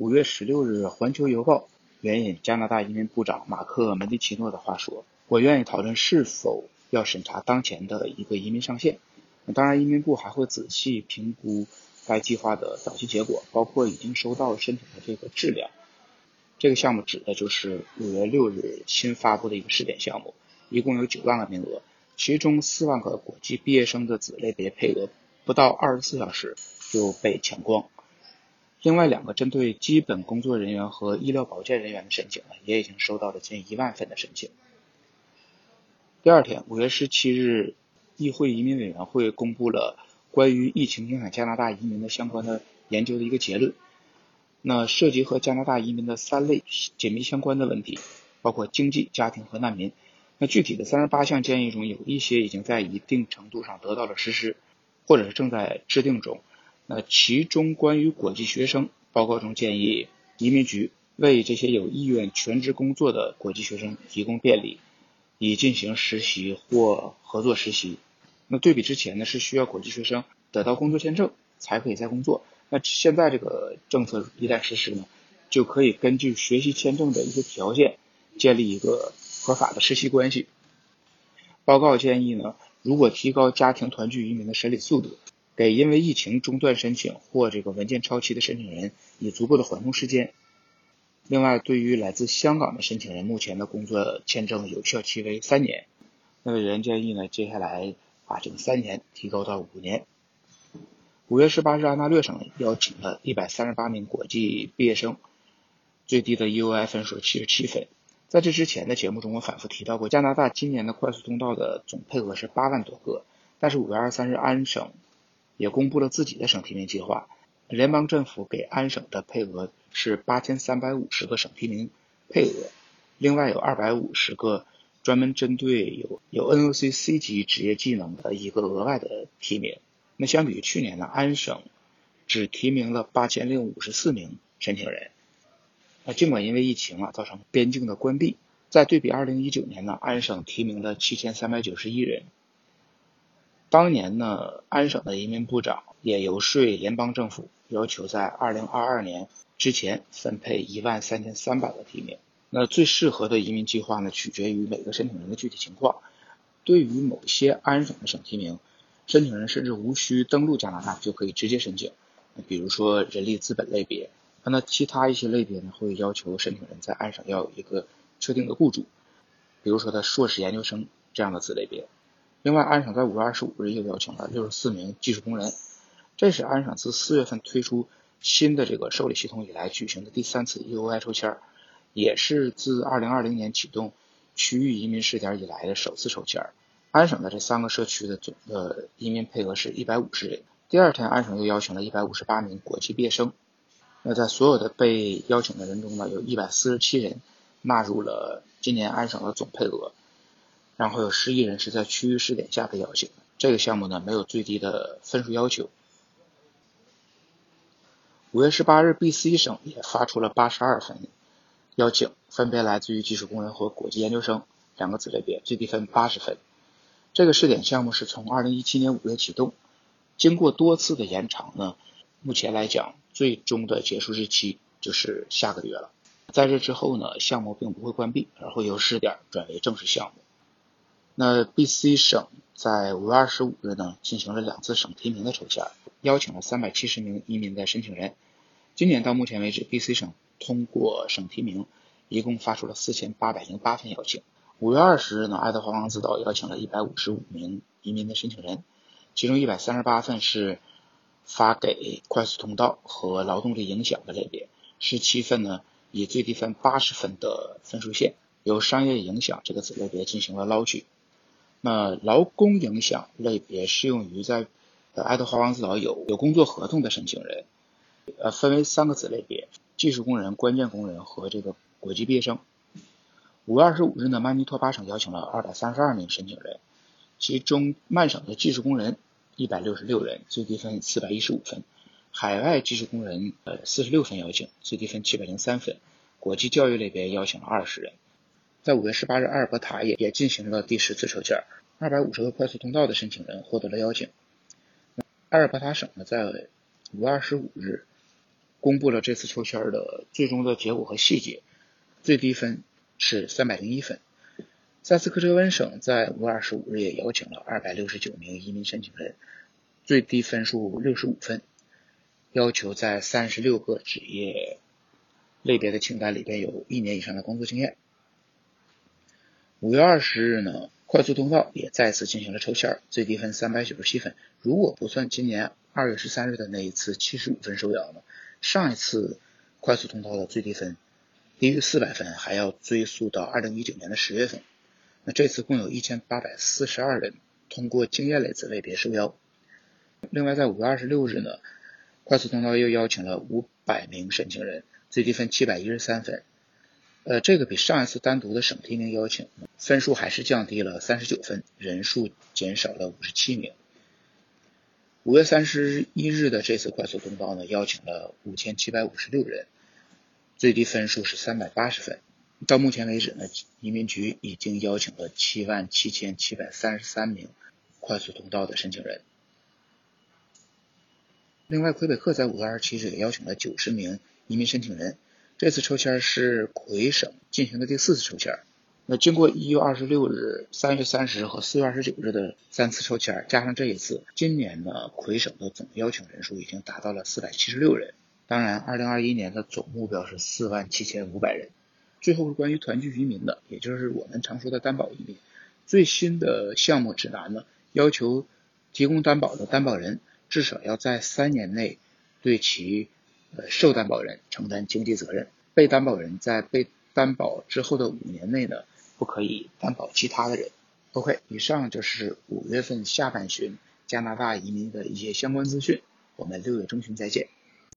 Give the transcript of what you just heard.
五月十六日，《环球邮报》援引加拿大移民部长马克·门迪奇诺的话说：“我愿意讨论是否要审查当前的一个移民上限。当然，移民部还会仔细评估该计划的早期结果，包括已经收到申请的这个质量。这个项目指的就是五月六日新发布的一个试点项目，一共有九万个名额，其中四万个国际毕业生的子类别配额不到二十四小时就被抢光。”另外两个针对基本工作人员和医疗保健人员的申请呢，也已经收到了近一万份的申请。第二天，五月十七日，议会移民委员会公布了关于疫情影响加拿大移民的相关的研究的一个结论。那涉及和加拿大移民的三类紧密相关的问题，包括经济、家庭和难民。那具体的三十八项建议中，有一些已经在一定程度上得到了实施，或者是正在制定中。那其中关于国际学生报告中建议，移民局为这些有意愿全职工作的国际学生提供便利，以进行实习或合作实习。那对比之前呢，是需要国际学生得到工作签证才可以再工作。那现在这个政策一旦实施呢，就可以根据学习签证的一些条件，建立一个合法的实习关系。报告建议呢，如果提高家庭团聚移民的审理速度。给因为疫情中断申请或这个文件超期的申请人以足够的缓冲时间。另外，对于来自香港的申请人，目前的工作签证有效期为三年。那委员建议呢，接下来把这个三年提高到五年。五月十八日，安大略省邀请了一百三十八名国际毕业生，最低的 U I 分数七十七分。在这之前的节目中，我反复提到过，加拿大今年的快速通道的总配额是八万多个，但是五月二十三日，安省。也公布了自己的省提名计划，联邦政府给安省的配额是八千三百五十个省提名配额，另外有二百五十个专门针对有有 NOC C 级职业技能的一个额外的提名。那相比于去年呢，安省只提名了八千零五十四名申请人。那尽管因为疫情啊造成边境的关闭，在对比二零一九年呢，安省提名了七千三百九十一人。当年呢，安省的移民部长也游说联邦政府，要求在二零二二年之前分配一万三千三百个提名。那最适合的移民计划呢，取决于每个申请人的具体情况。对于某些安省的省提名，申请人甚至无需登陆加拿大就可以直接申请。比如说人力资本类别，那其他一些类别呢，会要求申请人在安省要有一个确定的雇主，比如说他硕士研究生这样的子类别。另外，安省在五月二十五日又邀请了六十四名技术工人，这是安省自四月份推出新的这个受理系统以来举行的第三次 EUI 抽签，也是自二零二零年启动区域移民试点以来的首次抽签。安省的这三个社区的总的移民配额是一百五十人。第二天，安省又邀请了一百五十八名国际毕业生。那在所有的被邀请的人中呢，有一百四十七人纳入了今年安省的总配额。然后有十亿人是在区域试点下被邀请。这个项目呢没有最低的分数要求。五月十八日，BC 省也发出了八十二分邀请，分别来自于技术工人和国际研究生两个子类别，最低分八十分。这个试点项目是从二零一七年五月启动，经过多次的延长呢，目前来讲最终的结束日期就是下个月了。在这之后呢，项目并不会关闭，而会由试点转为正式项目。那 B.C 省在五月二十五日呢，进行了两次省提名的抽签，邀请了三百七十名移民的申请人。今年到目前为止，B.C 省通过省提名一共发出了四千八百零八份邀请。五月二十日呢，爱德华王子岛邀请了一百五十五名移民的申请人，其中一百三十八份是发给快速通道和劳动力影响的类别，十七份呢以最低分八十分的分数线由商业影响这个子类别进行了捞取。那劳工影响类别适用于在呃爱德华王子岛有有工作合同的申请人，呃分为三个子类别：技术工人、关键工人和这个国际毕业生。五月二十五日呢，曼尼托巴省邀请了二百三十二名申请人，其中曼省的技术工人一百六十六人，最低分四百一十五分；海外技术工人呃四十六分邀请，最低分七百零三分；国际教育类别邀请了二十人。在五月十八日，阿尔伯塔也也进行了第十次抽签，二百五十个快速通道的申请人获得了邀请。阿尔伯塔省呢，在五月二十五日公布了这次抽签的最终的结果和细节，最低分是三百零一分。萨斯科彻温省在五月二十五日也邀请了二百六十九名移民申请人，最低分数六十五分，要求在三十六个职业类别的清单里边有一年以上的工作经验。五月二十日呢，快速通道也再次进行了抽签，最低分三百九十七分。如果不算今年二月十三日的那一次七十五分收摇呢？上一次快速通道的最低分低于四百分，还要追溯到二零一九年的十月份。那这次共有一千八百四十二人通过经验类子类别受邀。另外，在五月二十六日呢，快速通道又邀请了五百名申请人，最低分七百一十三分。呃，这个比上一次单独的省提名邀请分数还是降低了三十九分，人数减少了五十七名。五月三十一日的这次快速通道呢，邀请了五千七百五十六人，最低分数是三百八十分。到目前为止呢，移民局已经邀请了七万七千七百三十三名快速通道的申请人。另外，魁北克在五月二十七日也邀请了九十名移民申请人。这次抽签是魁省进行的第四次抽签。那经过一月二十六日、三月三十和四月二十九日的三次抽签，加上这一次，今年呢魁省的总邀请人数已经达到了四百七十六人。当然，二零二一年的总目标是四万七千五百人。最后是关于团聚移民的，也就是我们常说的担保移民。最新的项目指南呢，要求提供担保的担保人至少要在三年内对其呃受担保人承担经济责任，被担保人在被担保之后的五年内呢。不可以担保其他的人。OK，以上就是五月份下半旬加拿大移民的一些相关资讯。我们六月中旬再见。